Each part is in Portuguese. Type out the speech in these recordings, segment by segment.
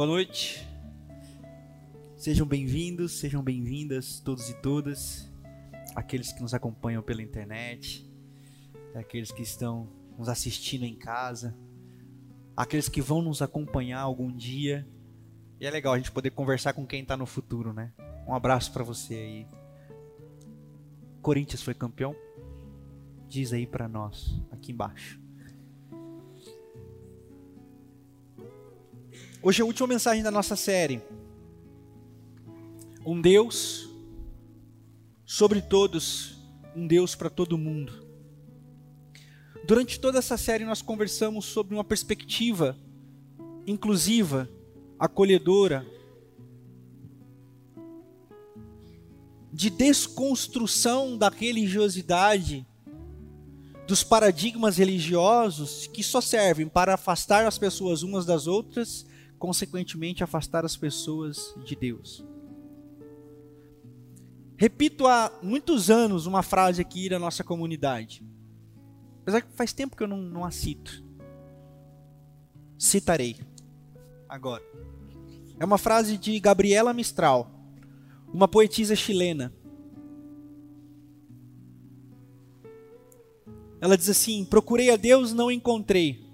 Boa noite. Sejam bem-vindos, sejam bem-vindas todos e todas, aqueles que nos acompanham pela internet, aqueles que estão nos assistindo em casa, aqueles que vão nos acompanhar algum dia. E é legal a gente poder conversar com quem está no futuro, né? Um abraço para você aí. Corinthians foi campeão? Diz aí para nós, aqui embaixo. Hoje é a última mensagem da nossa série. Um Deus sobre todos, um Deus para todo mundo. Durante toda essa série nós conversamos sobre uma perspectiva inclusiva, acolhedora, de desconstrução da religiosidade, dos paradigmas religiosos que só servem para afastar as pessoas umas das outras consequentemente afastar as pessoas de Deus. Repito há muitos anos uma frase aqui da nossa comunidade. Apesar que faz tempo que eu não, não a cito. Citarei. Agora. É uma frase de Gabriela Mistral, uma poetisa chilena. Ela diz assim: Procurei a Deus, não encontrei.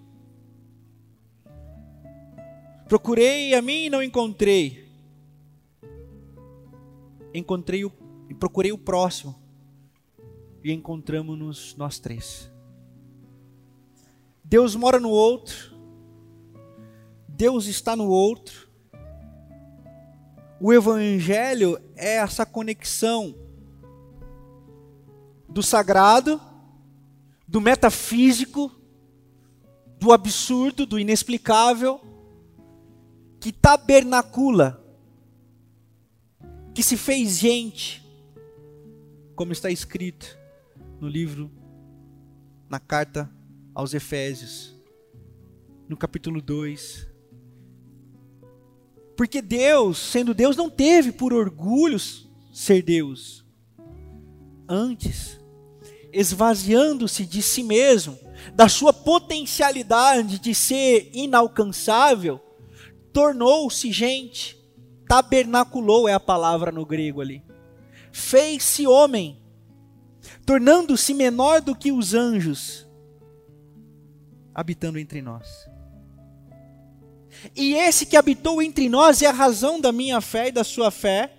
Procurei a mim e não encontrei. Encontrei o, procurei o próximo e encontramos-nos nós três. Deus mora no outro. Deus está no outro. O evangelho é essa conexão do sagrado, do metafísico, do absurdo, do inexplicável que tabernacula, que se fez gente, como está escrito no livro, na carta aos Efésios, no capítulo 2. Porque Deus, sendo Deus, não teve por orgulho ser Deus. Antes, esvaziando-se de si mesmo, da sua potencialidade de ser inalcançável, tornou-se gente, tabernaculou é a palavra no grego ali. Fez-se homem, tornando-se menor do que os anjos, habitando entre nós. E esse que habitou entre nós é a razão da minha fé e da sua fé.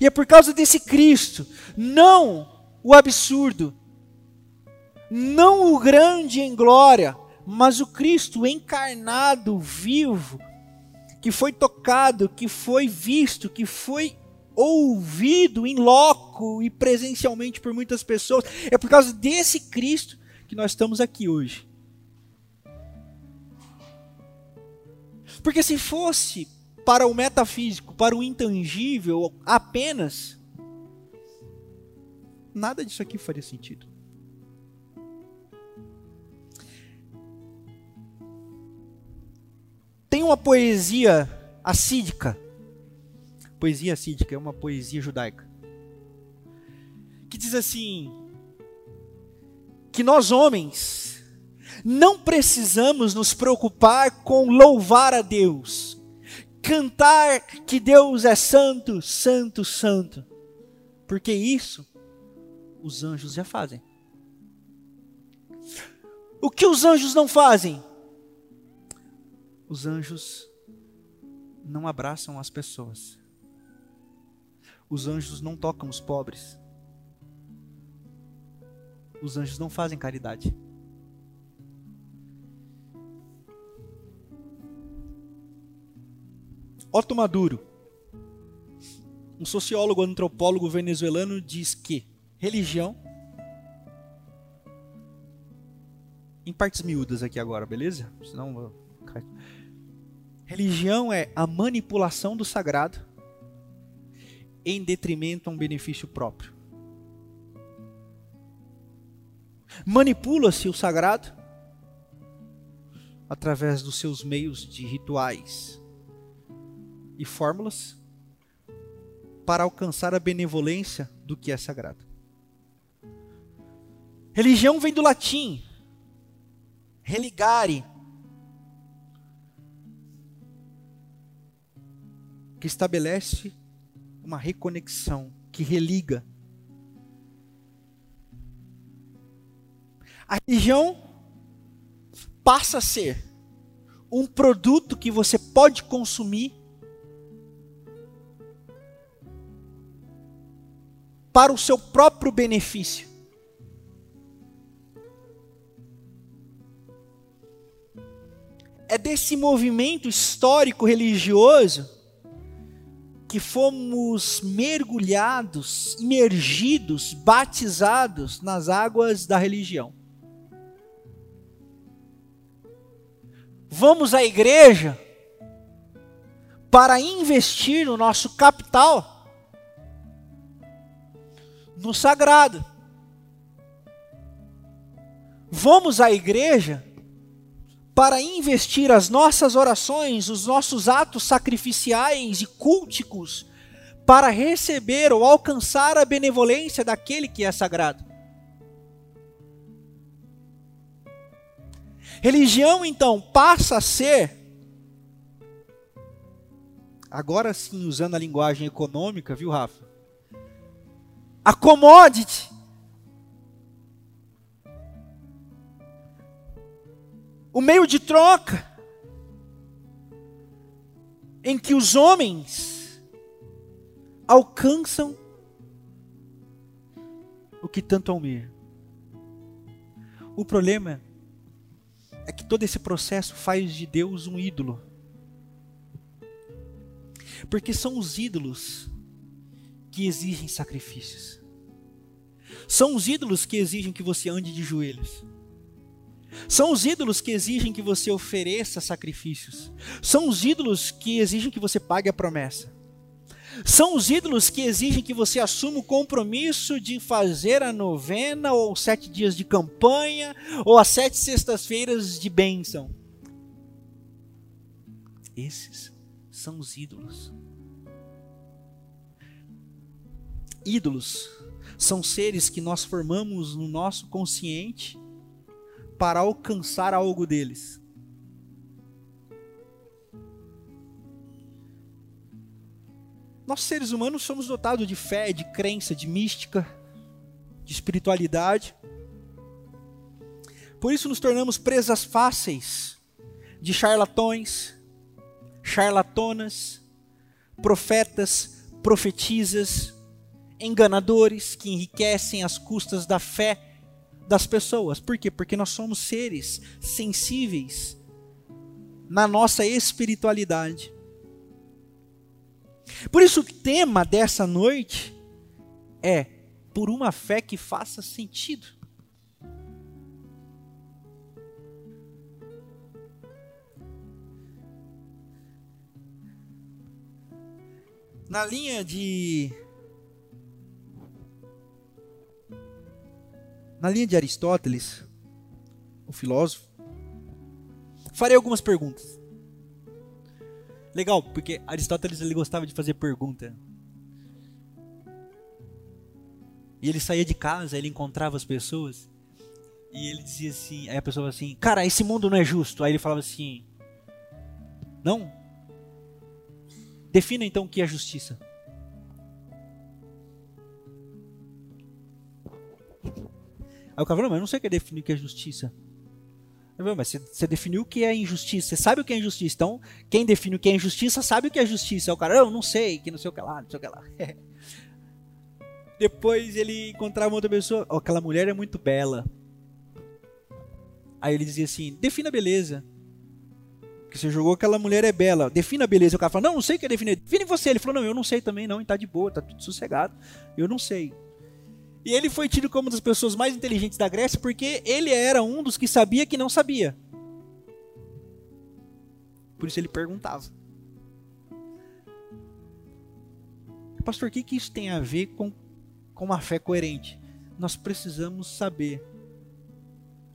E é por causa desse Cristo, não o absurdo, não o grande em glória, mas o Cristo encarnado, vivo, que foi tocado, que foi visto, que foi ouvido em loco e presencialmente por muitas pessoas, é por causa desse Cristo que nós estamos aqui hoje. Porque se fosse para o metafísico, para o intangível apenas, nada disso aqui faria sentido. Uma poesia assídica. Poesia assídica é uma poesia judaica. Que diz assim: que nós homens não precisamos nos preocupar com louvar a Deus, cantar que Deus é santo, santo, santo, porque isso os anjos já fazem. O que os anjos não fazem? Os anjos não abraçam as pessoas. Os anjos não tocam os pobres. Os anjos não fazem caridade. Otto Maduro, um sociólogo antropólogo venezuelano, diz que religião, em partes miúdas aqui agora, beleza? Senão Religião é a manipulação do sagrado em detrimento a um benefício próprio. Manipula-se o sagrado através dos seus meios de rituais e fórmulas para alcançar a benevolência do que é sagrado. Religião vem do latim religare, que estabelece uma reconexão, que religa. A religião passa a ser um produto que você pode consumir para o seu próprio benefício. É desse movimento histórico religioso que fomos mergulhados, imergidos, batizados nas águas da religião. Vamos à igreja para investir o nosso capital no sagrado. Vamos à igreja para investir as nossas orações, os nossos atos sacrificiais e culticos, para receber ou alcançar a benevolência daquele que é sagrado. Religião, então, passa a ser, agora sim, usando a linguagem econômica, viu, Rafa? A commodity o meio de troca em que os homens alcançam o que tanto almejam. O problema é que todo esse processo faz de Deus um ídolo. Porque são os ídolos que exigem sacrifícios. São os ídolos que exigem que você ande de joelhos. São os ídolos que exigem que você ofereça sacrifícios. São os ídolos que exigem que você pague a promessa. São os ídolos que exigem que você assuma o compromisso de fazer a novena, ou sete dias de campanha, ou as sete sextas-feiras de bênção. Esses são os ídolos. Ídolos são seres que nós formamos no nosso consciente para alcançar algo deles. Nós seres humanos somos dotados de fé, de crença, de mística, de espiritualidade. Por isso nos tornamos presas fáceis de charlatões, charlatonas, profetas, profetisas, enganadores que enriquecem às custas da fé das pessoas. Por quê? Porque nós somos seres sensíveis na nossa espiritualidade. Por isso o tema dessa noite é por uma fé que faça sentido. Na linha de Na linha de Aristóteles, o filósofo, farei algumas perguntas. Legal, porque Aristóteles ele gostava de fazer pergunta. E ele saía de casa, ele encontrava as pessoas e ele dizia assim, aí a pessoa assim, cara, esse mundo não é justo. Aí ele falava assim, não. Defina então o que é justiça. Aí o cara falou, mas eu não sei o que é definir o que é justiça. Eu falei, mas você, você definiu o que é injustiça, você sabe o que é injustiça. Então, quem define o que é injustiça sabe o que é justiça. Aí o cara, eu não sei, que não sei o que lá, não sei o que lá. Depois ele encontrava outra pessoa, oh, aquela mulher é muito bela. Aí ele dizia assim, defina a beleza. Que você jogou aquela mulher é bela, defina a beleza. O cara falou, não, não sei o que é definir. Define você. Ele falou, não, eu não sei também não, e tá de boa, tá tudo sossegado. Eu não sei. E ele foi tido como uma das pessoas mais inteligentes da Grécia porque ele era um dos que sabia que não sabia. Por isso ele perguntava. Pastor, o que, que isso tem a ver com, com uma fé coerente? Nós precisamos saber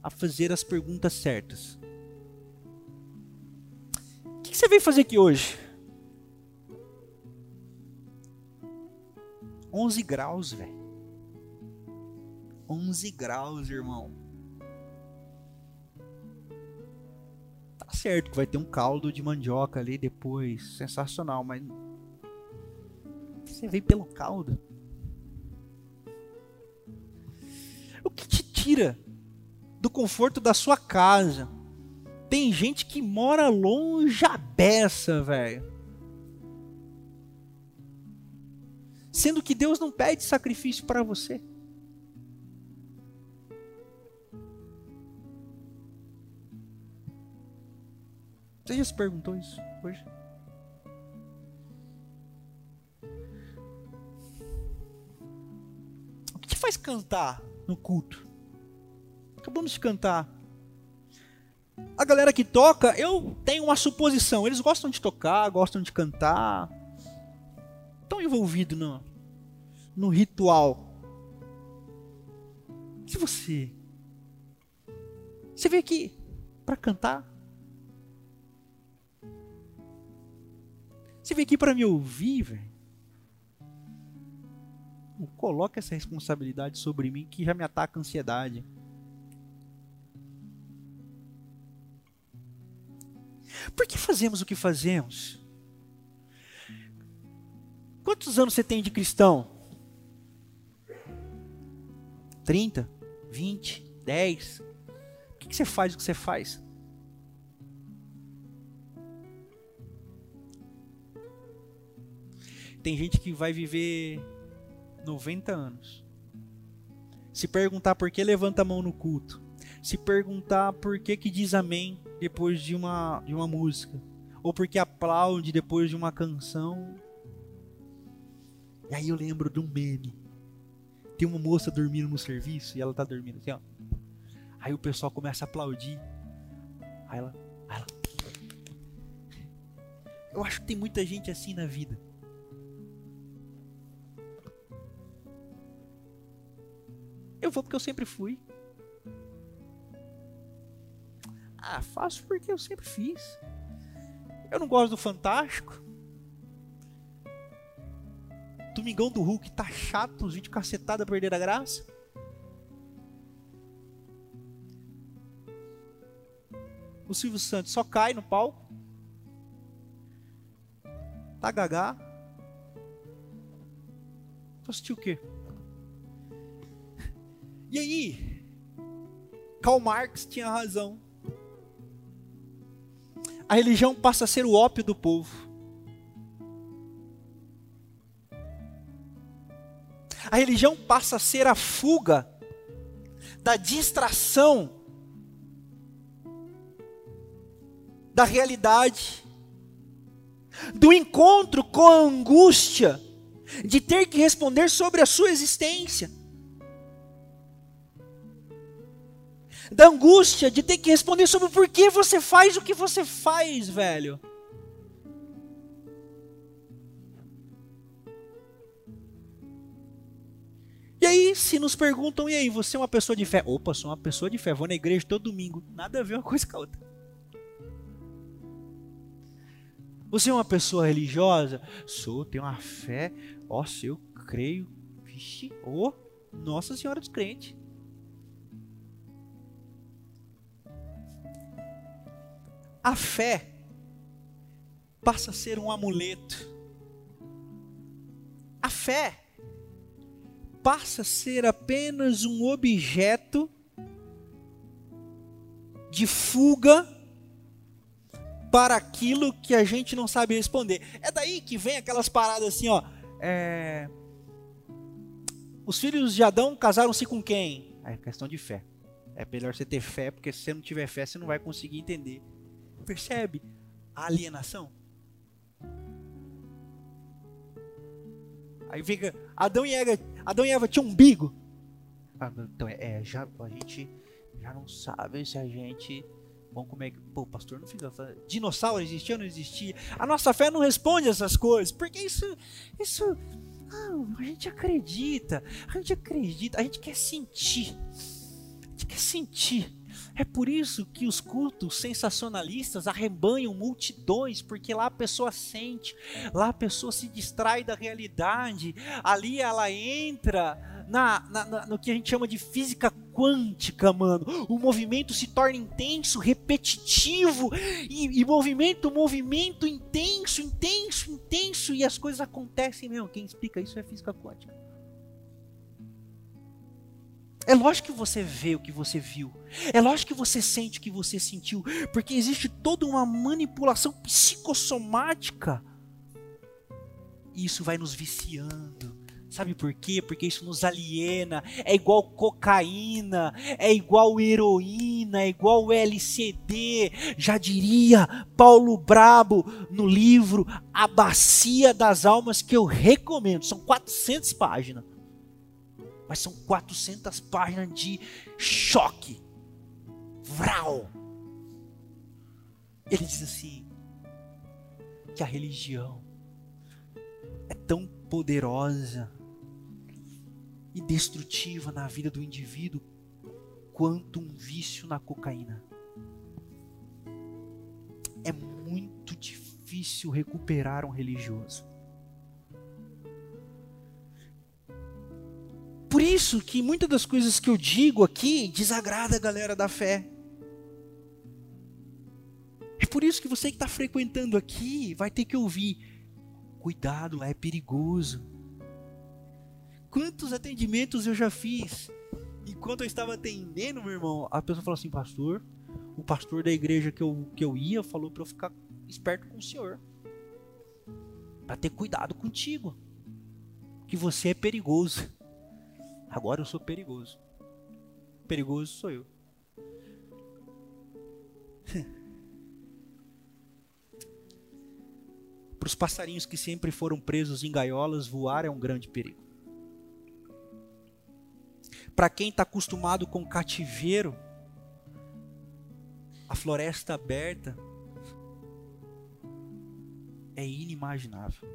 a fazer as perguntas certas. O que, que você veio fazer aqui hoje? 11 graus, velho. 11 graus, irmão. Tá certo que vai ter um caldo de mandioca ali depois, sensacional, mas Você veio pelo caldo. O que te tira do conforto da sua casa? Tem gente que mora longe a beça, velho. Sendo que Deus não pede sacrifício para você. Você já se perguntou isso hoje? O que te faz cantar no culto? Acabamos de cantar. A galera que toca, eu tenho uma suposição. Eles gostam de tocar, gostam de cantar. Estão envolvidos no, no ritual. Se você. Você veio aqui para cantar? Você veio aqui para me ouvir, velho? Não coloca essa responsabilidade sobre mim que já me ataca a ansiedade. Por que fazemos o que fazemos? Quantos anos você tem de cristão? 30? 20? 10? O que você faz o que você faz? Tem gente que vai viver 90 anos. Se perguntar por que levanta a mão no culto. Se perguntar por que, que diz amém depois de uma, de uma música. Ou por que aplaude depois de uma canção. E aí eu lembro de um meme. Tem uma moça dormindo no serviço e ela tá dormindo assim, ó. Aí o pessoal começa a aplaudir. Aí ela, aí ela. Eu acho que tem muita gente assim na vida. Eu vou porque eu sempre fui. Ah, faço porque eu sempre fiz. Eu não gosto do Fantástico. Domingão do Hulk tá chato, os vídeos cacetada perder a graça. O Silvio Santos só cai no palco. Tá gagá. Tu assistiu o quê? E aí, Karl Marx tinha razão. A religião passa a ser o ópio do povo. A religião passa a ser a fuga da distração da realidade, do encontro com a angústia de ter que responder sobre a sua existência. Da angústia de ter que responder sobre por que você faz o que você faz, velho. E aí, se nos perguntam, e aí, você é uma pessoa de fé? Opa, sou uma pessoa de fé, vou na igreja todo domingo. Nada a ver uma coisa com a outra. Você é uma pessoa religiosa? Sou, tenho uma fé. Se eu creio. Vixe, oh, Nossa Senhora dos Crentes. A fé passa a ser um amuleto. A fé passa a ser apenas um objeto de fuga para aquilo que a gente não sabe responder. É daí que vem aquelas paradas assim, ó. É... Os filhos de Adão casaram-se com quem? É questão de fé. É melhor você ter fé, porque se você não tiver fé, você não vai conseguir entender Percebe a alienação? Aí fica Adão e Eva, Adão e Eva tinham um umbigo. Ah, então é, é, já a gente já não sabe se a gente Vamos como é. Pô, pastor não fiz. Dinossauro existia ou não existia? A nossa fé não responde essas coisas. Porque isso. Isso. Ah, a gente acredita. A gente acredita. A gente quer sentir. A gente quer sentir. É por isso que os cultos sensacionalistas arrebanham multidões, porque lá a pessoa sente, lá a pessoa se distrai da realidade, ali ela entra na, na, na, no que a gente chama de física quântica, mano. O movimento se torna intenso, repetitivo, e, e movimento, movimento intenso, intenso, intenso, e as coisas acontecem mesmo. Quem explica isso é física quântica. É lógico que você vê o que você viu. É lógico que você sente o que você sentiu. Porque existe toda uma manipulação psicossomática. E isso vai nos viciando. Sabe por quê? Porque isso nos aliena. É igual cocaína, é igual heroína, é igual LCD. Já diria Paulo Brabo no livro A Bacia das Almas, que eu recomendo. São 400 páginas mas são 400 páginas de choque. Vral. Ele diz assim: que a religião é tão poderosa e destrutiva na vida do indivíduo quanto um vício na cocaína. É muito difícil recuperar um religioso. Por isso que muitas das coisas que eu digo aqui desagrada a galera da fé. É por isso que você que está frequentando aqui vai ter que ouvir: cuidado, é perigoso. Quantos atendimentos eu já fiz? Enquanto eu estava atendendo, meu irmão, a pessoa falou assim: Pastor, o pastor da igreja que eu, que eu ia falou para eu ficar esperto com o senhor, para ter cuidado contigo, que você é perigoso. Agora eu sou perigoso. Perigoso sou eu. Para os passarinhos que sempre foram presos em gaiolas, voar é um grande perigo. Para quem está acostumado com cativeiro, a floresta aberta é inimaginável.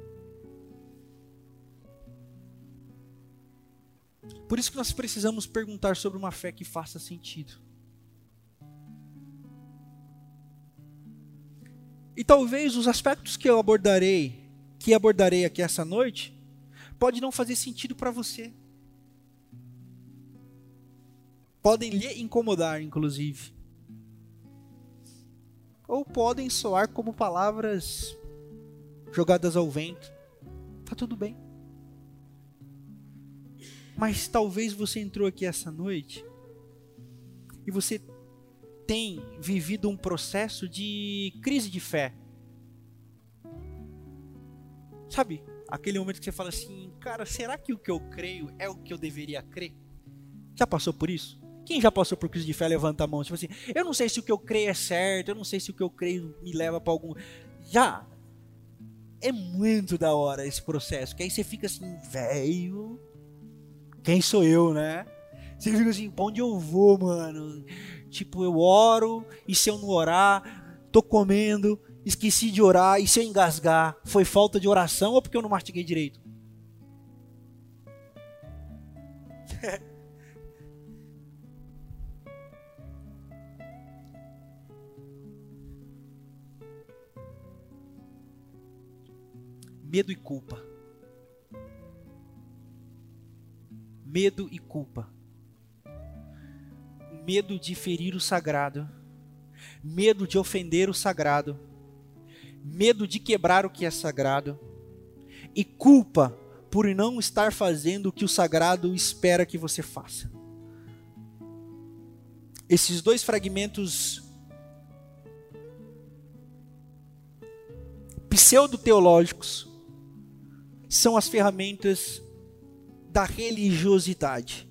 Por isso que nós precisamos perguntar sobre uma fé que faça sentido. E talvez os aspectos que eu abordarei, que abordarei aqui essa noite, pode não fazer sentido para você. Podem lhe incomodar, inclusive. Ou podem soar como palavras jogadas ao vento. Tá tudo bem. Mas talvez você entrou aqui essa noite e você tem vivido um processo de crise de fé. Sabe? Aquele momento que você fala assim, cara, será que o que eu creio é o que eu deveria crer? Já passou por isso? Quem já passou por crise de fé, levanta a mão. Tipo assim, eu não sei se o que eu creio é certo, eu não sei se o que eu creio me leva para algum. Já. É muito da hora esse processo. Que aí você fica assim, velho quem sou eu, né? Você fica assim, pra onde eu vou, mano? Tipo, eu oro, e se eu não orar, tô comendo, esqueci de orar, e se eu engasgar, foi falta de oração ou porque eu não mastiguei direito? Medo e culpa. Medo e culpa. Medo de ferir o sagrado, medo de ofender o sagrado, medo de quebrar o que é sagrado, e culpa por não estar fazendo o que o sagrado espera que você faça. Esses dois fragmentos pseudo-teológicos são as ferramentas da religiosidade.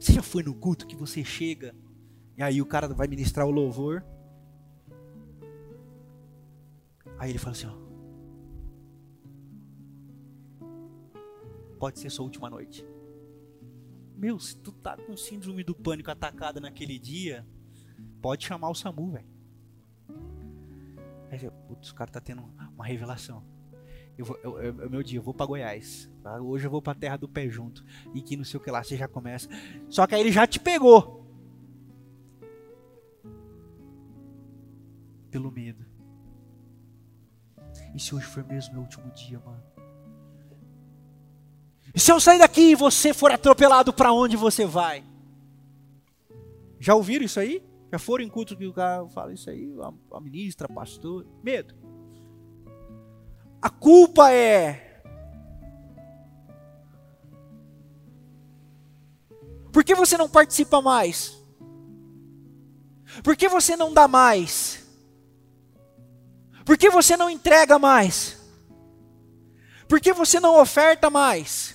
Você já foi no culto que você chega e aí o cara vai ministrar o louvor? Aí ele fala assim: ó, pode ser sua última noite. Meu, se tu tá com síndrome do pânico atacada naquele dia, pode chamar o SAMU, velho. Aí, putz, o cara tá tendo uma revelação eu vou, eu, eu, meu dia, eu vou para Goiás. Tá? Hoje eu vou para terra do pé junto. E que não sei o que lá, você já começa. Só que aí ele já te pegou. Pelo medo. E se hoje for mesmo meu último dia, mano? E se eu sair daqui e você for atropelado, para onde você vai? Já ouviram isso aí? Já foram em culto que o cara fala isso aí? A, a ministra, pastor. Medo. A culpa é. Por que você não participa mais? Por que você não dá mais? Por que você não entrega mais? Por que você não oferta mais?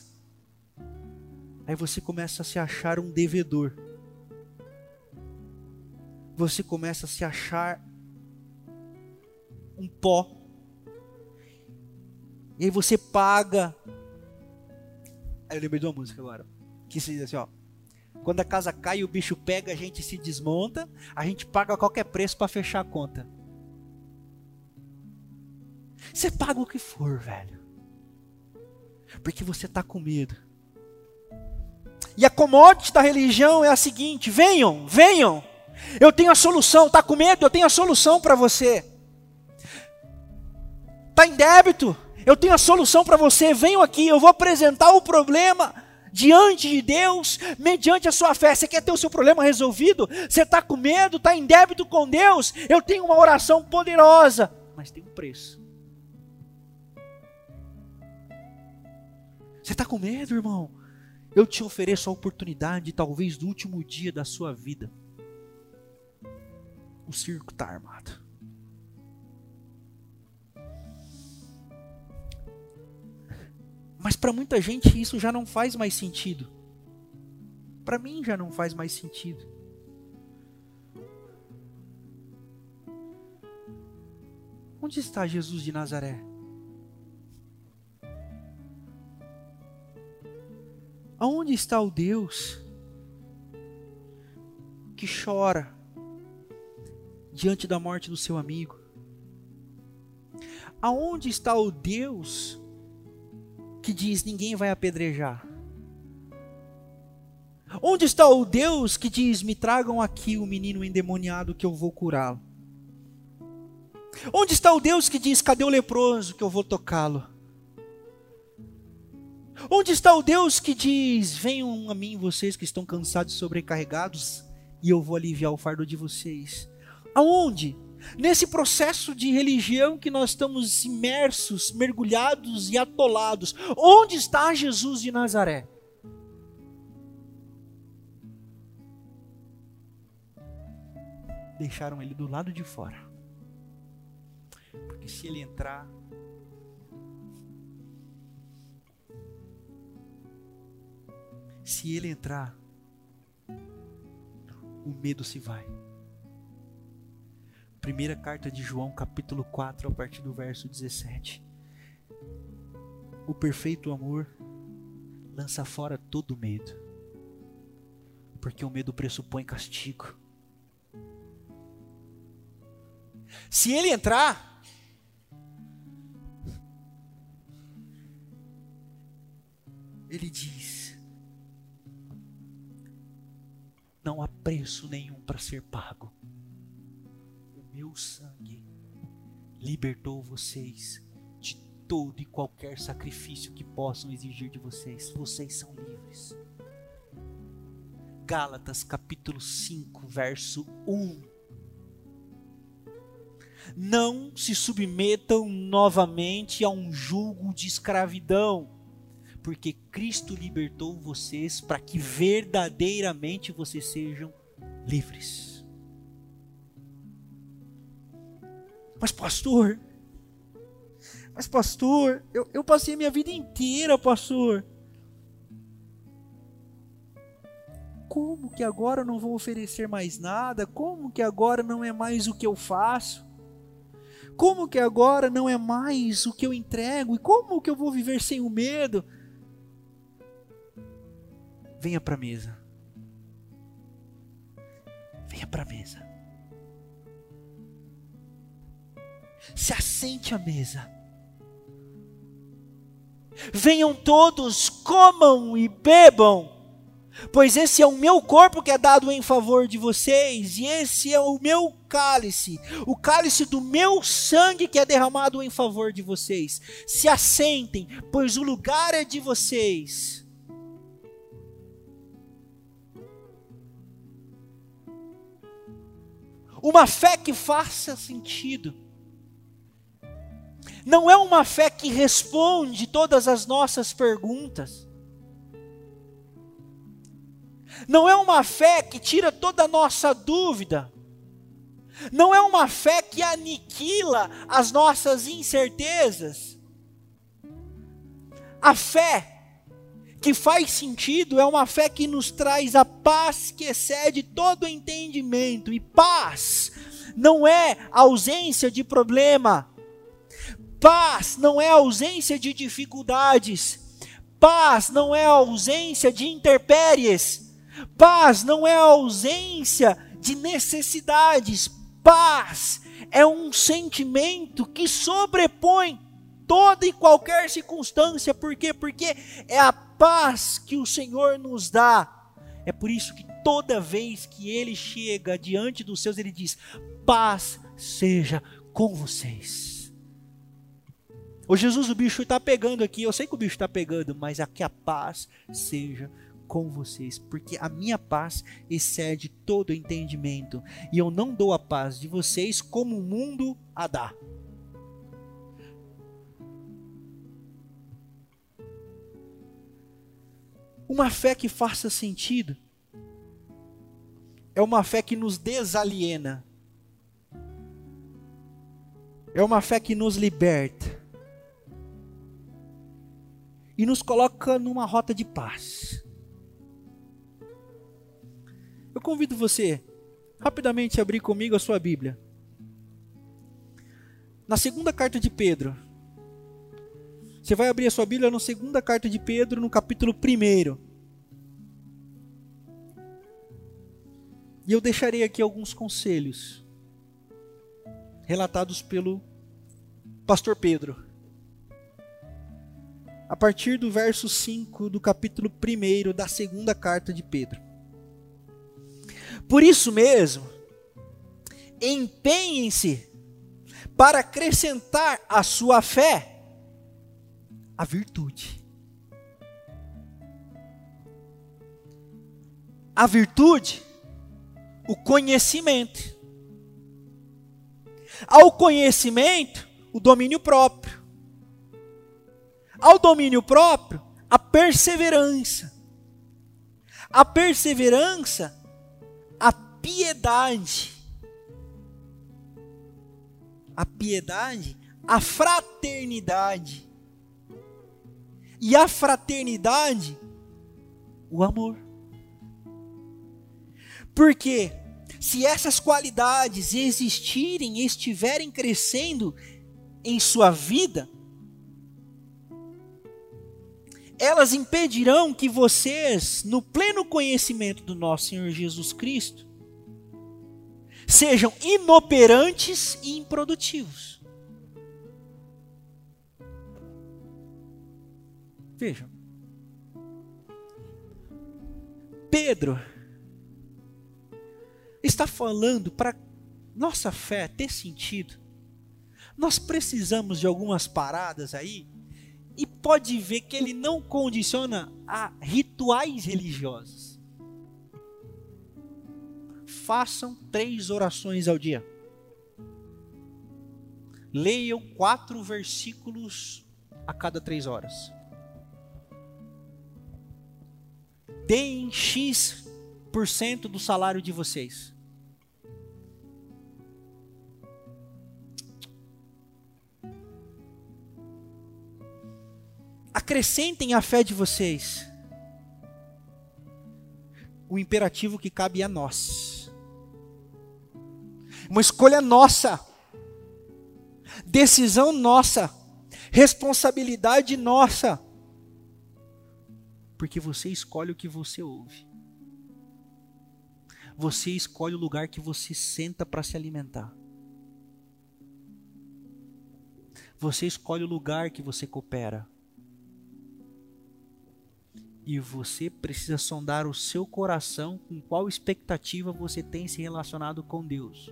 Aí você começa a se achar um devedor. Você começa a se achar um pó. E aí você paga. Aí eu lembrei de uma música agora. Que se diz assim, ó. Quando a casa cai o bicho pega, a gente se desmonta, a gente paga qualquer preço para fechar a conta. Você paga o que for, velho. Porque você está com medo. E a commodity da religião é a seguinte: venham, venham. Eu tenho a solução. Está com medo? Eu tenho a solução para você. Está em débito? Eu tenho a solução para você. Venham aqui, eu vou apresentar o problema diante de Deus, mediante a sua fé. Você quer ter o seu problema resolvido? Você está com medo? Está em débito com Deus? Eu tenho uma oração poderosa, mas tem um preço. Você está com medo, irmão? Eu te ofereço a oportunidade, talvez do último dia da sua vida. O circo está armado. Mas para muita gente isso já não faz mais sentido. Para mim já não faz mais sentido. Onde está Jesus de Nazaré? Aonde está o Deus que chora diante da morte do seu amigo? Aonde está o Deus que diz: ninguém vai apedrejar? Onde está o Deus que diz: me tragam aqui o menino endemoniado que eu vou curá-lo? Onde está o Deus que diz: cadê o leproso que eu vou tocá-lo? Onde está o Deus que diz: Venham a mim vocês que estão cansados e sobrecarregados, e eu vou aliviar o fardo de vocês? Aonde? Nesse processo de religião que nós estamos imersos, mergulhados e atolados. Onde está Jesus de Nazaré? Deixaram ele do lado de fora. Porque se ele entrar, Se ele entrar, o medo se vai. Primeira carta de João, capítulo 4, a partir do verso 17. O perfeito amor lança fora todo medo, porque o medo pressupõe castigo. Se ele entrar, ele diz: não há preço nenhum para ser pago. Meu sangue libertou vocês de todo e qualquer sacrifício que possam exigir de vocês. Vocês são livres. Gálatas capítulo 5, verso 1. Não se submetam novamente a um julgo de escravidão porque Cristo libertou vocês para que verdadeiramente vocês sejam livres. Mas, pastor, mas, pastor, eu, eu passei minha vida inteira, pastor. Como que agora eu não vou oferecer mais nada? Como que agora não é mais o que eu faço? Como que agora não é mais o que eu entrego? E como que eu vou viver sem o medo? venha para a mesa. Venha para a mesa. Se assente à mesa. Venham todos, comam e bebam, Pois esse é o meu corpo que é dado em favor de vocês, e esse é o meu cálice, o cálice do meu sangue que é derramado em favor de vocês. Se assentem, pois o lugar é de vocês. Uma fé que faça sentido. Não é uma fé que responde todas as nossas perguntas não é uma fé que tira toda a nossa dúvida. Não é uma fé que aniquila as nossas incertezas. A fé que faz sentido é uma fé que nos traz a paz que excede todo entendimento. E paz não é ausência de problema. Paz não é ausência de dificuldades. Paz não é ausência de intempéries. Paz não é ausência de necessidades. Paz é um sentimento que sobrepõe toda e qualquer circunstância. Por quê? Porque é a paz que o Senhor nos dá. É por isso que toda vez que ele chega diante dos seus, ele diz: Paz seja com vocês. Ô Jesus, o bicho está pegando aqui. Eu sei que o bicho está pegando, mas aqui a paz seja com vocês, porque a minha paz excede todo entendimento, e eu não dou a paz de vocês como o mundo a dá. Uma fé que faça sentido é uma fé que nos desaliena. É uma fé que nos liberta e nos coloca numa rota de paz. Eu convido você rapidamente a abrir comigo a sua Bíblia. Na segunda carta de Pedro. Você vai abrir a sua Bíblia na segunda carta de Pedro, no capítulo 1. E eu deixarei aqui alguns conselhos relatados pelo pastor Pedro. A partir do verso 5 do capítulo 1 da segunda carta de Pedro. Por isso mesmo, empenhem-se para acrescentar à sua fé a virtude. A virtude, o conhecimento. Ao conhecimento, o domínio próprio. Ao domínio próprio, a perseverança. A perseverança, a piedade. A piedade, a fraternidade. E a fraternidade, o amor. Porque se essas qualidades existirem, estiverem crescendo em sua vida, elas impedirão que vocês, no pleno conhecimento do nosso Senhor Jesus Cristo, sejam inoperantes e improdutivos. Vejam. Pedro está falando para nossa fé ter sentido. Nós precisamos de algumas paradas aí e pode ver que ele não condiciona a rituais religiosos. Façam três orações ao dia. Leiam quatro versículos a cada três horas. Deem X por cento do salário de vocês. Acrescentem a fé de vocês. O imperativo que cabe a nós. Uma escolha nossa. Decisão nossa. Responsabilidade nossa. Porque você escolhe o que você ouve. Você escolhe o lugar que você senta para se alimentar. Você escolhe o lugar que você coopera. E você precisa sondar o seu coração com qual expectativa você tem se relacionado com Deus.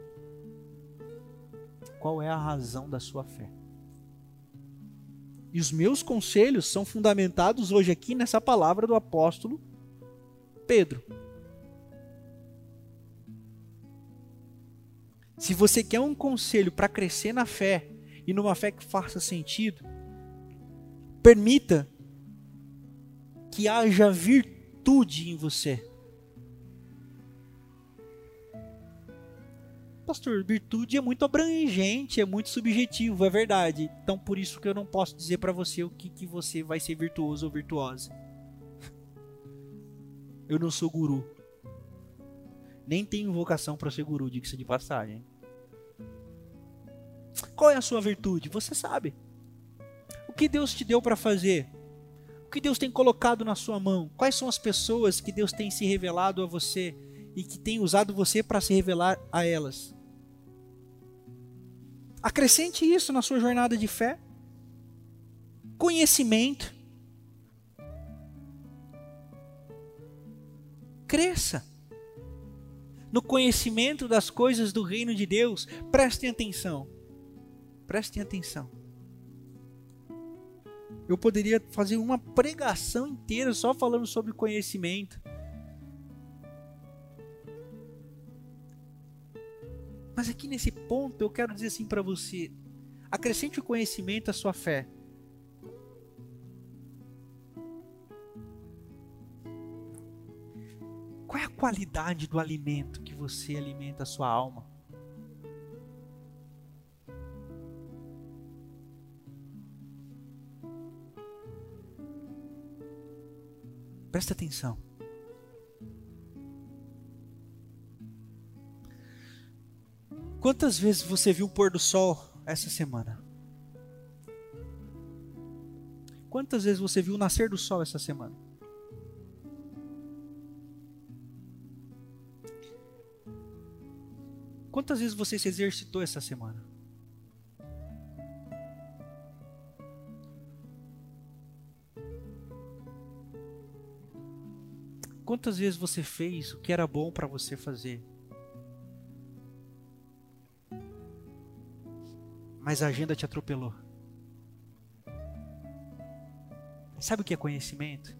Qual é a razão da sua fé? E os meus conselhos são fundamentados hoje aqui nessa palavra do apóstolo Pedro. Se você quer um conselho para crescer na fé e numa fé que faça sentido, permita que haja virtude em você. Pastor, virtude é muito abrangente, é muito subjetivo, é verdade. Então por isso que eu não posso dizer para você o que, que você vai ser virtuoso ou virtuosa. Eu não sou guru. Nem tenho vocação para ser guru, diga-se de passagem. Qual é a sua virtude? Você sabe. O que Deus te deu para fazer? O que Deus tem colocado na sua mão? Quais são as pessoas que Deus tem se revelado a você e que tem usado você para se revelar a elas? Acrescente isso na sua jornada de fé. Conhecimento. Cresça no conhecimento das coisas do reino de Deus. Prestem atenção. Prestem atenção. Eu poderia fazer uma pregação inteira só falando sobre conhecimento. Mas aqui nesse ponto eu quero dizer assim para você: acrescente o conhecimento à sua fé. Qual é a qualidade do alimento que você alimenta a sua alma? Presta atenção. Quantas vezes você viu o pôr do sol essa semana? Quantas vezes você viu o nascer do sol essa semana? Quantas vezes você se exercitou essa semana? Quantas vezes você fez o que era bom para você fazer? mas a agenda te atropelou. Sabe o que é conhecimento?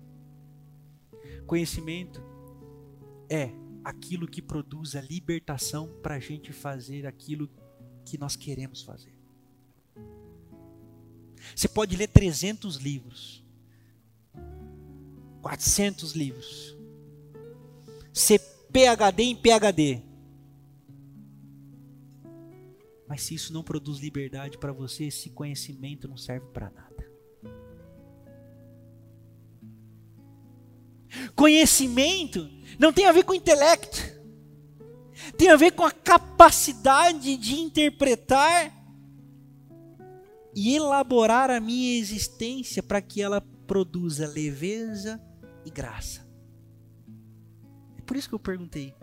Conhecimento é aquilo que produz a libertação para a gente fazer aquilo que nós queremos fazer. Você pode ler 300 livros, 400 livros, ser PhD em PhD, mas se isso não produz liberdade para você, esse conhecimento não serve para nada. Conhecimento não tem a ver com intelecto, tem a ver com a capacidade de interpretar e elaborar a minha existência para que ela produza leveza e graça. Por isso que eu perguntei: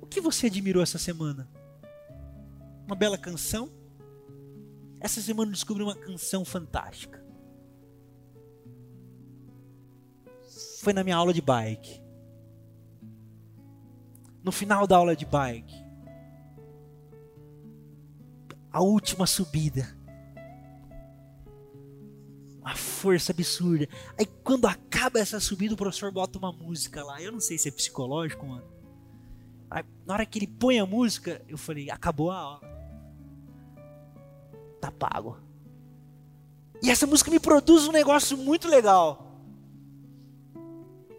o que você admirou essa semana? Uma bela canção? Essa semana eu descobri uma canção fantástica. Foi na minha aula de bike. No final da aula de bike. A última subida. Uma força absurda. Aí quando acaba essa subida, o professor bota uma música lá. Eu não sei se é psicológico, mano. Na hora que ele põe a música, eu falei: acabou a aula. Tá pago. E essa música me produz um negócio muito legal.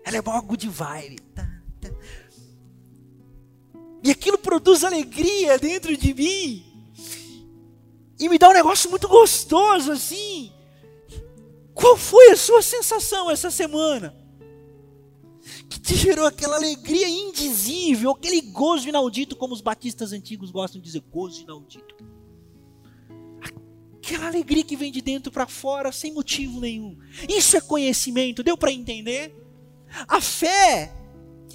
Ela é mó good vibe. Tá, tá. E aquilo produz alegria dentro de mim. E me dá um negócio muito gostoso assim. Qual foi a sua sensação essa semana? que te gerou aquela alegria indizível, aquele gozo inaudito, como os batistas antigos gostam de dizer, gozo inaudito. Aquela alegria que vem de dentro para fora sem motivo nenhum. Isso é conhecimento, deu para entender? A fé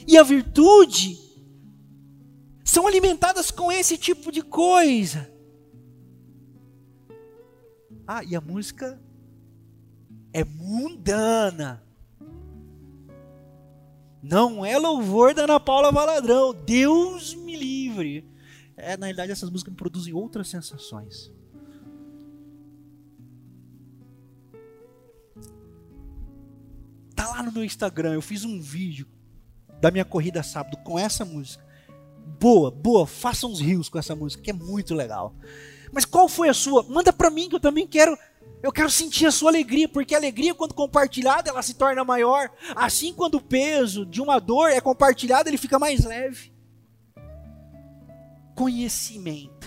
e a virtude são alimentadas com esse tipo de coisa. Ah, e a música é mundana. Não é louvor da Ana Paula Valadrão. Deus me livre. É, na realidade, essas músicas me produzem outras sensações. Tá lá no meu Instagram, eu fiz um vídeo da minha corrida sábado com essa música. Boa, boa, faça uns rios com essa música, que é muito legal. Mas qual foi a sua? Manda para mim que eu também quero eu quero sentir a sua alegria, porque a alegria, quando compartilhada, ela se torna maior. Assim, quando o peso de uma dor é compartilhado, ele fica mais leve. Conhecimento.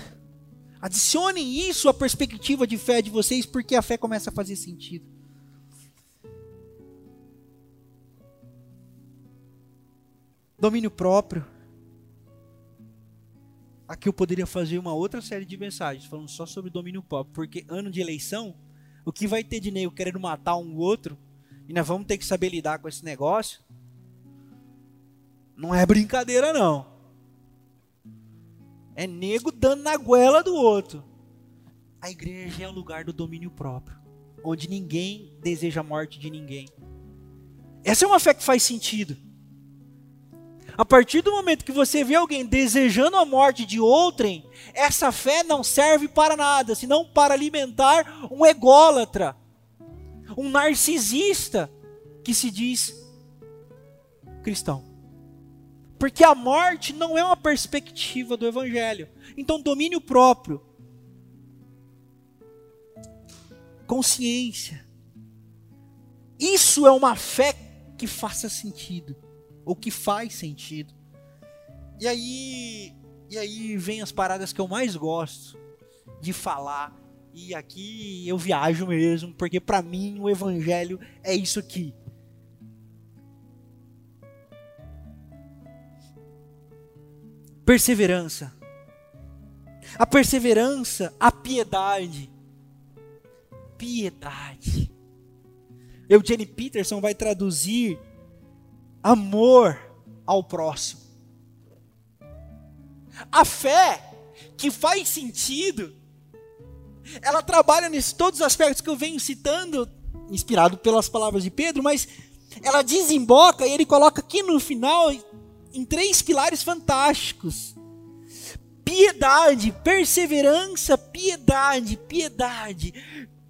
Adicionem isso à perspectiva de fé de vocês, porque a fé começa a fazer sentido. Domínio próprio. Aqui eu poderia fazer uma outra série de mensagens falando só sobre domínio próprio, porque ano de eleição o que vai ter de nego querendo matar um outro, e nós vamos ter que saber lidar com esse negócio, não é brincadeira não. É nego dando na goela do outro. A igreja é o lugar do domínio próprio, onde ninguém deseja a morte de ninguém. Essa é uma fé que faz sentido. A partir do momento que você vê alguém desejando a morte de outrem, essa fé não serve para nada, senão para alimentar um ególatra, um narcisista que se diz cristão. Porque a morte não é uma perspectiva do evangelho. Então, domínio próprio, consciência, isso é uma fé que faça sentido ou que faz sentido. E aí, e aí vem as paradas que eu mais gosto de falar. E aqui eu viajo mesmo, porque para mim o evangelho é isso aqui. Perseverança. A perseverança, a piedade. Piedade. Eugene Peterson vai traduzir amor ao próximo. A fé que faz sentido, ela trabalha nesses todos os aspectos que eu venho citando, inspirado pelas palavras de Pedro, mas ela desemboca e ele coloca aqui no final em três pilares fantásticos: piedade, perseverança, piedade, piedade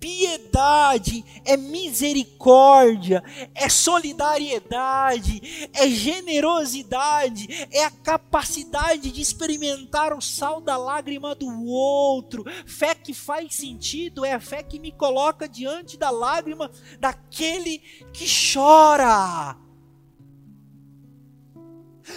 piedade, é misericórdia, é solidariedade, é generosidade, é a capacidade de experimentar o sal da lágrima do outro. Fé que faz sentido é a fé que me coloca diante da lágrima daquele que chora.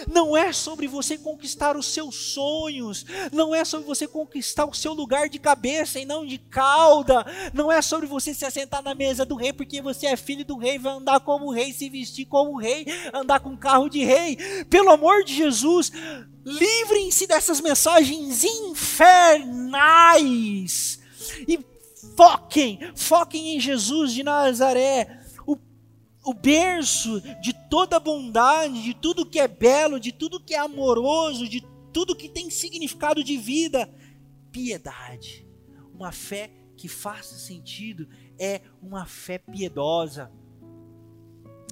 Não é sobre você conquistar os seus sonhos, não é sobre você conquistar o seu lugar de cabeça e não de cauda, não é sobre você se assentar na mesa do rei porque você é filho do rei, vai andar como rei, se vestir como rei, andar com carro de rei. Pelo amor de Jesus, livrem-se dessas mensagens infernais e foquem, foquem em Jesus de Nazaré o berço de toda bondade, de tudo que é belo, de tudo que é amoroso, de tudo que tem significado de vida. Piedade. Uma fé que faça sentido é uma fé piedosa,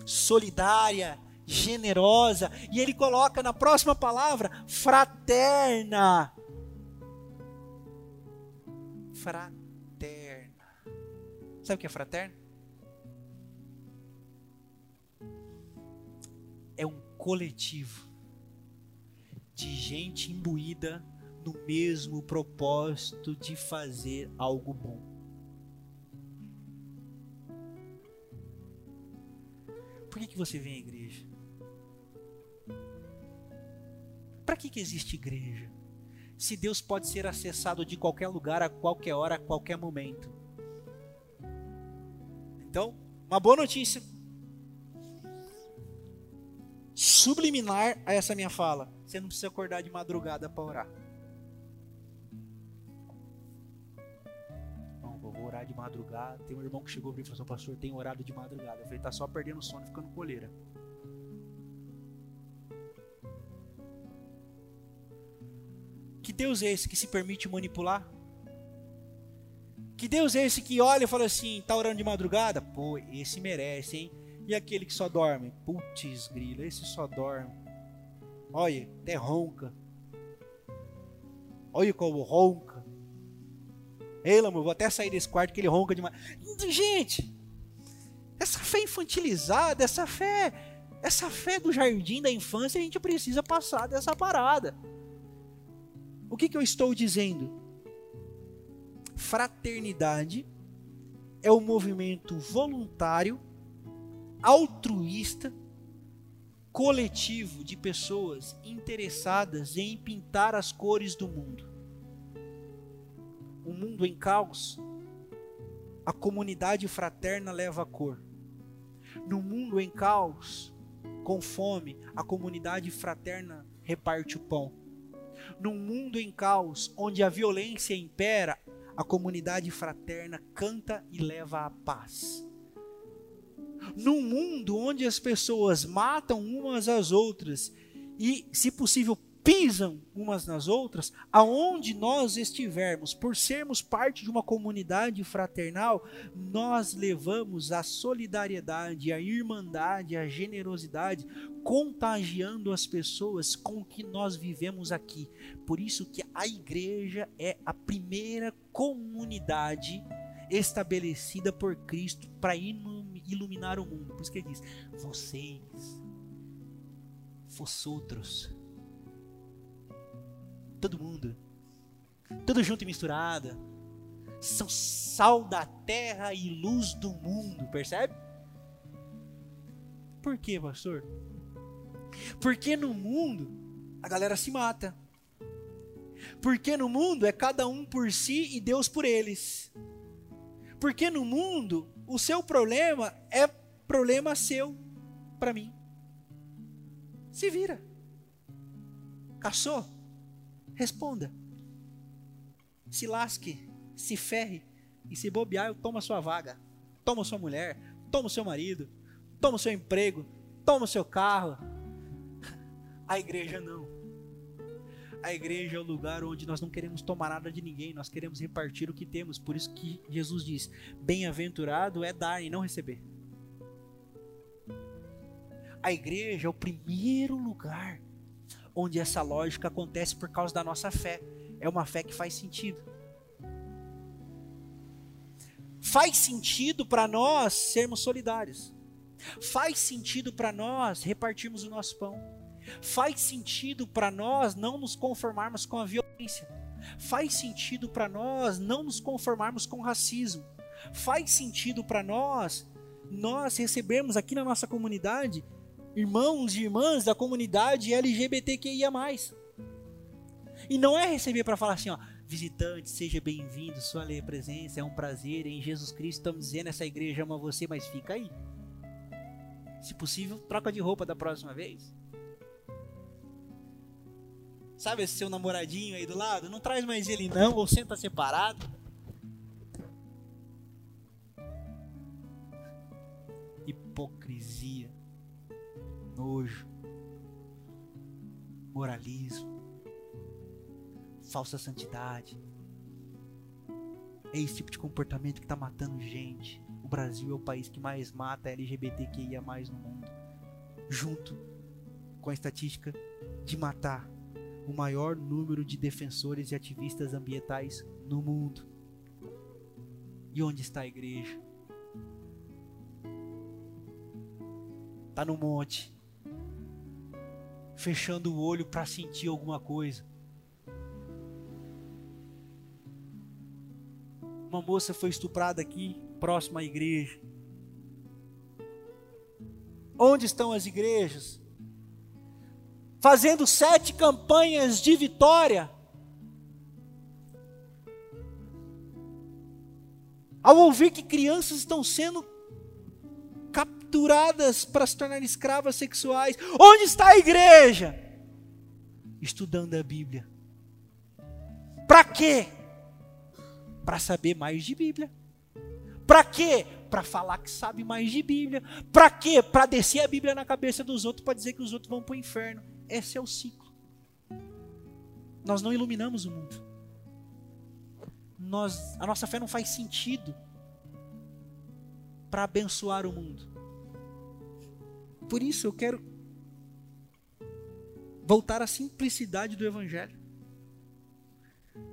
solidária, generosa. E ele coloca na próxima palavra, fraterna. Fraterna. Sabe o que é fraterna? Coletivo de gente imbuída no mesmo propósito de fazer algo bom. Por que, que você vem à igreja? Para que, que existe igreja? Se Deus pode ser acessado de qualquer lugar, a qualquer hora, a qualquer momento. Então, uma boa notícia subliminar a essa minha fala. Você não precisa acordar de madrugada para orar. Vou orar de madrugada. Tem um irmão que chegou e falou: assim, Pastor, tem orado de madrugada. Eu falei: Tá só perdendo sono e ficando coleira. Que Deus é esse que se permite manipular? Que Deus é esse que olha e fala assim: tá orando de madrugada? Pô, esse merece, hein? E aquele que só dorme? Putz, grilo, esse só dorme. Olha, até ronca. Olha como ronca. Ei, amor, vou até sair desse quarto que ele ronca demais. Gente, essa fé infantilizada, essa fé, essa fé do jardim da infância, a gente precisa passar dessa parada. O que, que eu estou dizendo? Fraternidade é o um movimento voluntário, altruísta, coletivo de pessoas interessadas em pintar as cores do mundo. O mundo em caos, a comunidade fraterna leva a cor. No mundo em caos, com fome, a comunidade fraterna reparte o pão. Num mundo em caos, onde a violência impera, a comunidade fraterna canta e leva a paz. Num mundo onde as pessoas matam umas às outras e, se possível, pisam umas nas outras, aonde nós estivermos, por sermos parte de uma comunidade fraternal, nós levamos a solidariedade, a irmandade, a generosidade, contagiando as pessoas com o que nós vivemos aqui. Por isso que a igreja é a primeira comunidade estabelecida por Cristo para iluminar o mundo. Por isso que ele diz: vocês, vosotros, todo mundo, tudo junto e misturado, são sal da terra e luz do mundo, percebe? Por quê, pastor? Porque no mundo a galera se mata. Porque no mundo é cada um por si e Deus por eles. Porque no mundo o seu problema é problema seu para mim. Se vira. Caçou? Responda. Se lasque, se ferre e se bobear, eu tomo a sua vaga. Toma sua mulher, toma o seu marido, toma o seu emprego, toma o seu carro. A igreja não. A igreja é o lugar onde nós não queremos tomar nada de ninguém, nós queremos repartir o que temos. Por isso que Jesus diz: Bem-aventurado é dar e não receber. A igreja é o primeiro lugar onde essa lógica acontece por causa da nossa fé. É uma fé que faz sentido. Faz sentido para nós sermos solidários. Faz sentido para nós repartirmos o nosso pão. Faz sentido para nós não nos conformarmos com a violência. Faz sentido para nós não nos conformarmos com o racismo. Faz sentido para nós nós recebermos aqui na nossa comunidade irmãos e irmãs da comunidade LGBTQIA+. E não é receber para falar assim, ó, visitante, seja bem-vindo, sua presença é um prazer, em Jesus Cristo estamos dizendo, essa igreja ama você, mas fica aí. Se possível, troca de roupa da próxima vez. Sabe esse seu namoradinho aí do lado? Não traz mais ele não, ou senta separado. Hipocrisia nojo, moralismo, falsa santidade. É esse tipo de comportamento que está matando gente. O Brasil é o país que mais mata LGBTQIA no mundo, junto com a estatística de matar o maior número de defensores e ativistas ambientais no mundo. E onde está a igreja? Está no monte, fechando o olho para sentir alguma coisa. Uma moça foi estuprada aqui, próxima à igreja. Onde estão as igrejas? Fazendo sete campanhas de vitória. Ao ouvir que crianças estão sendo capturadas para se tornar escravas sexuais. Onde está a igreja? Estudando a Bíblia. Para quê? Para saber mais de Bíblia. Para quê? Para falar que sabe mais de Bíblia. Para quê? Para descer a Bíblia na cabeça dos outros para dizer que os outros vão para o inferno. Esse é o ciclo. Nós não iluminamos o mundo. nós, a nossa fé não faz sentido para abençoar o mundo. Por isso eu quero voltar à simplicidade do Evangelho.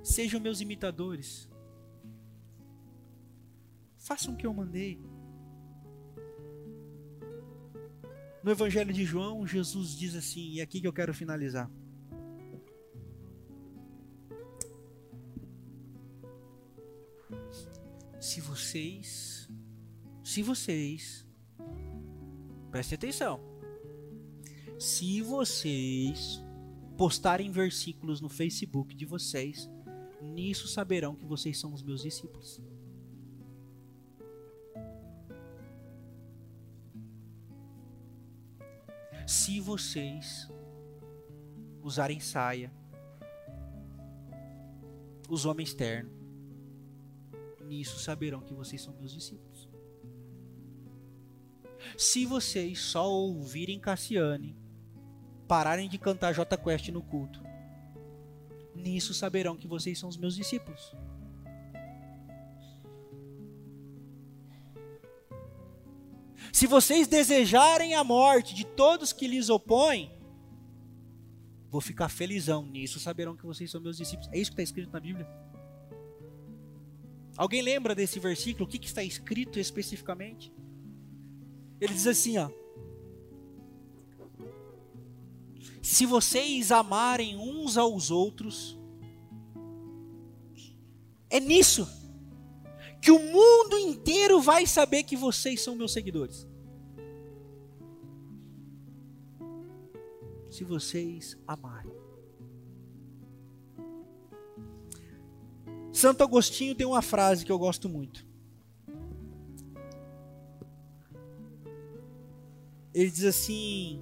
Sejam meus imitadores. Façam o que eu mandei. No Evangelho de João, Jesus diz assim, e é aqui que eu quero finalizar. Se vocês, se vocês, prestem atenção, se vocês postarem versículos no Facebook de vocês, nisso saberão que vocês são os meus discípulos. Se vocês usarem saia, os homens ternos, nisso saberão que vocês são meus discípulos. Se vocês só ouvirem Cassiane, pararem de cantar J Quest no culto, nisso saberão que vocês são os meus discípulos. Se vocês desejarem a morte de todos que lhes opõem, vou ficar felizão. Nisso saberão que vocês são meus discípulos. É isso que está escrito na Bíblia. Alguém lembra desse versículo? O que, que está escrito especificamente? Ele diz assim, ó. Se vocês amarem uns aos outros, é nisso que o mundo inteiro vai saber que vocês são meus seguidores. Se vocês amarem. Santo Agostinho tem uma frase que eu gosto muito. Ele diz assim: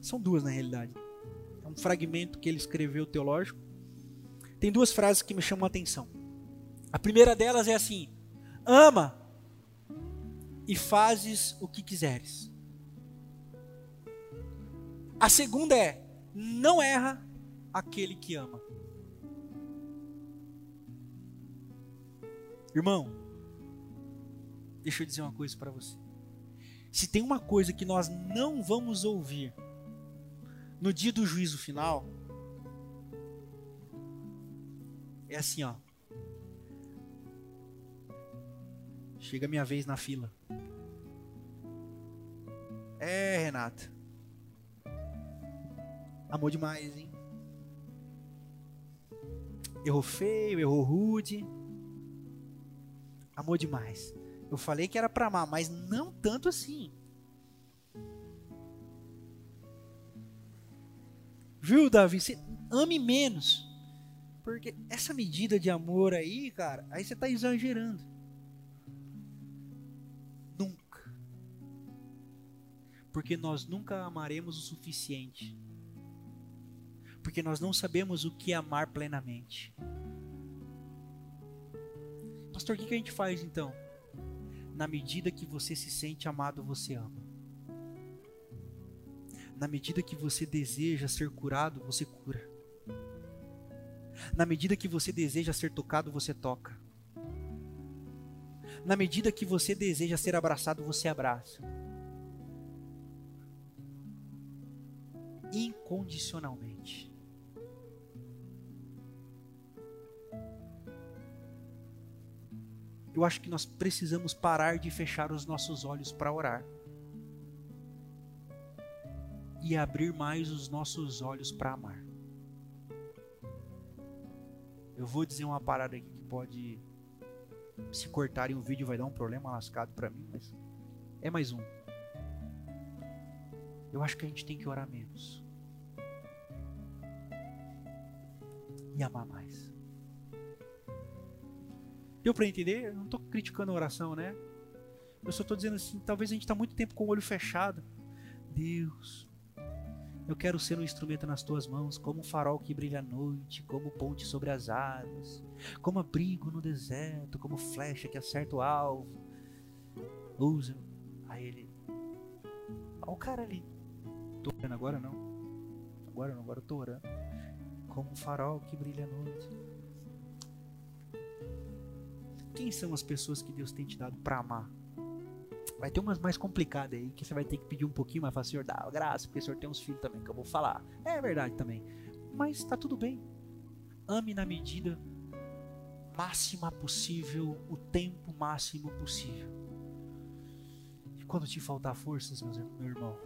são duas na realidade. É um fragmento que ele escreveu teológico. Tem duas frases que me chamam a atenção. A primeira delas é assim: ama e fazes o que quiseres. A segunda é: não erra aquele que ama. Irmão, deixa eu dizer uma coisa para você. Se tem uma coisa que nós não vamos ouvir no dia do juízo final, é assim, ó. Chega minha vez na fila. É, Renata. Amor demais, hein? Errou feio, errou rude. Amor demais. Eu falei que era para amar, mas não tanto assim. Viu, Davi? Você ame menos. Porque essa medida de amor aí, cara, aí você está exagerando. Porque nós nunca amaremos o suficiente. Porque nós não sabemos o que amar plenamente. Pastor, o que a gente faz então? Na medida que você se sente amado, você ama. Na medida que você deseja ser curado, você cura. Na medida que você deseja ser tocado, você toca. Na medida que você deseja ser abraçado, você abraça. Incondicionalmente. eu acho que nós precisamos parar de fechar os nossos olhos para orar e abrir mais os nossos olhos para amar. Eu vou dizer uma parada aqui que pode se cortar em um vídeo vai dar um problema lascado para mim, mas é mais um. Eu acho que a gente tem que orar menos amar mais. Deu para entender? Eu não estou criticando a oração, né? Eu só estou dizendo assim, talvez a gente está muito tempo com o olho fechado. Deus, eu quero ser um instrumento nas tuas mãos, como um farol que brilha à noite, como ponte sobre as águas, como abrigo no deserto, como flecha que acerta o alvo. Usa. Aí ele. Olha o cara ali. Tô orando agora não. Agora não, agora eu tô orando. Como um farol que brilha à noite Quem são as pessoas que Deus tem te dado para amar? Vai ter umas mais complicadas aí, que você vai ter que pedir um pouquinho mais. Falar, Senhor, dá graça, porque o Senhor tem uns filhos também, que eu vou falar. É verdade também. Mas tá tudo bem. Ame na medida máxima possível, o tempo máximo possível. E quando te faltar forças, meu irmão,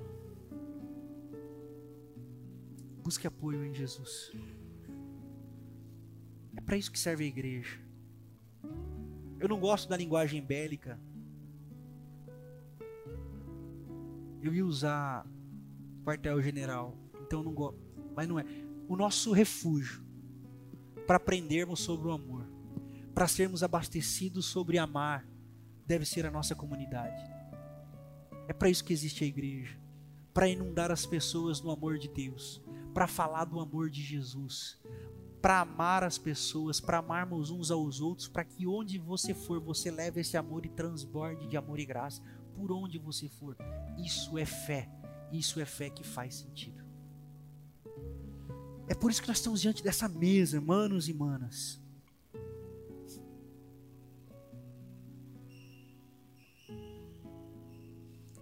busque apoio em Jesus. Para isso que serve a igreja. Eu não gosto da linguagem bélica. Eu ia usar quartel-general, então não gosto. Mas não é. O nosso refúgio para aprendermos sobre o amor, para sermos abastecidos sobre amar, deve ser a nossa comunidade. É para isso que existe a igreja para inundar as pessoas no amor de Deus, para falar do amor de Jesus, para amar as pessoas, para amarmos uns aos outros, para que onde você for, você leve esse amor e transborde de amor e graça, por onde você for. Isso é fé, isso é fé que faz sentido. É por isso que nós estamos diante dessa mesa, manos e manas.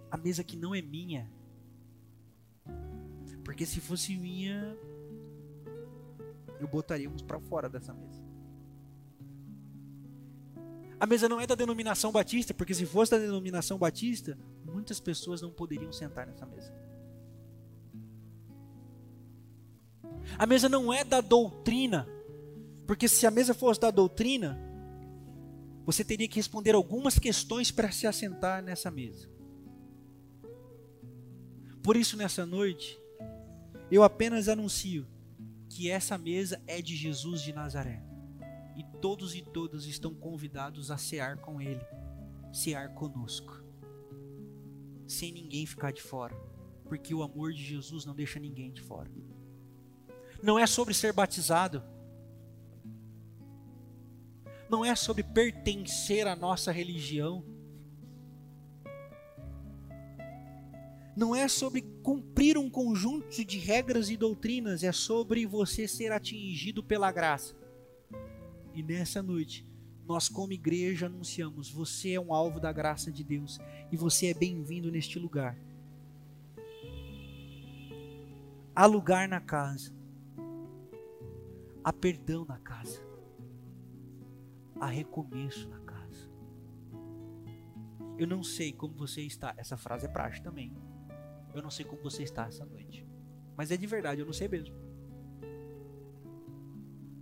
A mesa que não é minha. Porque se fosse minha, eu botaria uns para fora dessa mesa. A mesa não é da denominação batista, porque se fosse da denominação batista, muitas pessoas não poderiam sentar nessa mesa. A mesa não é da doutrina, porque se a mesa fosse da doutrina, você teria que responder algumas questões para se assentar nessa mesa. Por isso, nessa noite, eu apenas anuncio que essa mesa é de Jesus de Nazaré. E todos e todas estão convidados a cear com Ele, cear conosco, sem ninguém ficar de fora, porque o amor de Jesus não deixa ninguém de fora. Não é sobre ser batizado, não é sobre pertencer à nossa religião, não é sobre cumprir um conjunto de regras e doutrinas, é sobre você ser atingido pela graça. E nessa noite, nós, como igreja, anunciamos: você é um alvo da graça de Deus e você é bem-vindo neste lugar. Há lugar na casa, há perdão na casa, há recomeço na casa. Eu não sei como você está, essa frase é prática também. Eu não sei como você está essa noite. Mas é de verdade, eu não sei mesmo.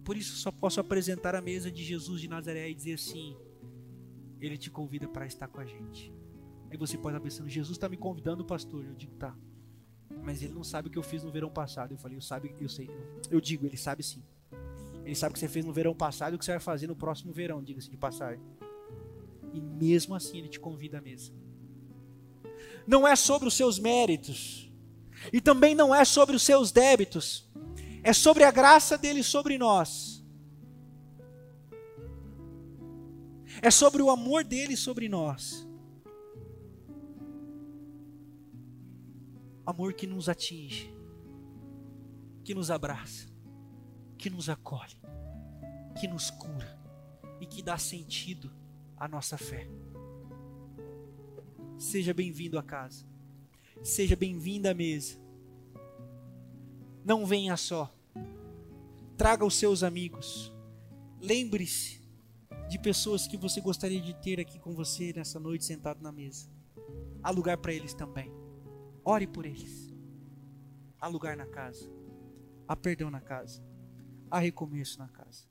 Por isso só posso apresentar a mesa de Jesus de Nazaré e dizer assim: Ele te convida para estar com a gente. Aí você pode estar pensando: Jesus está me convidando, pastor. Eu digo: tá. Mas ele não sabe o que eu fiz no verão passado. Eu falei: eu sabe, eu sei. Eu digo: ele sabe sim. Ele sabe o que você fez no verão passado e o que você vai fazer no próximo verão, diga-se de passagem. E mesmo assim ele te convida à mesa não é sobre os seus méritos, e também não é sobre os seus débitos, é sobre a graça dele sobre nós, é sobre o amor dele sobre nós. Amor que nos atinge, que nos abraça, que nos acolhe, que nos cura e que dá sentido à nossa fé. Seja bem-vindo à casa. Seja bem-vinda à mesa. Não venha só. Traga os seus amigos. Lembre-se de pessoas que você gostaria de ter aqui com você nessa noite sentado na mesa. Há lugar para eles também. Ore por eles. Há lugar na casa. Há perdão na casa. Há recomeço na casa.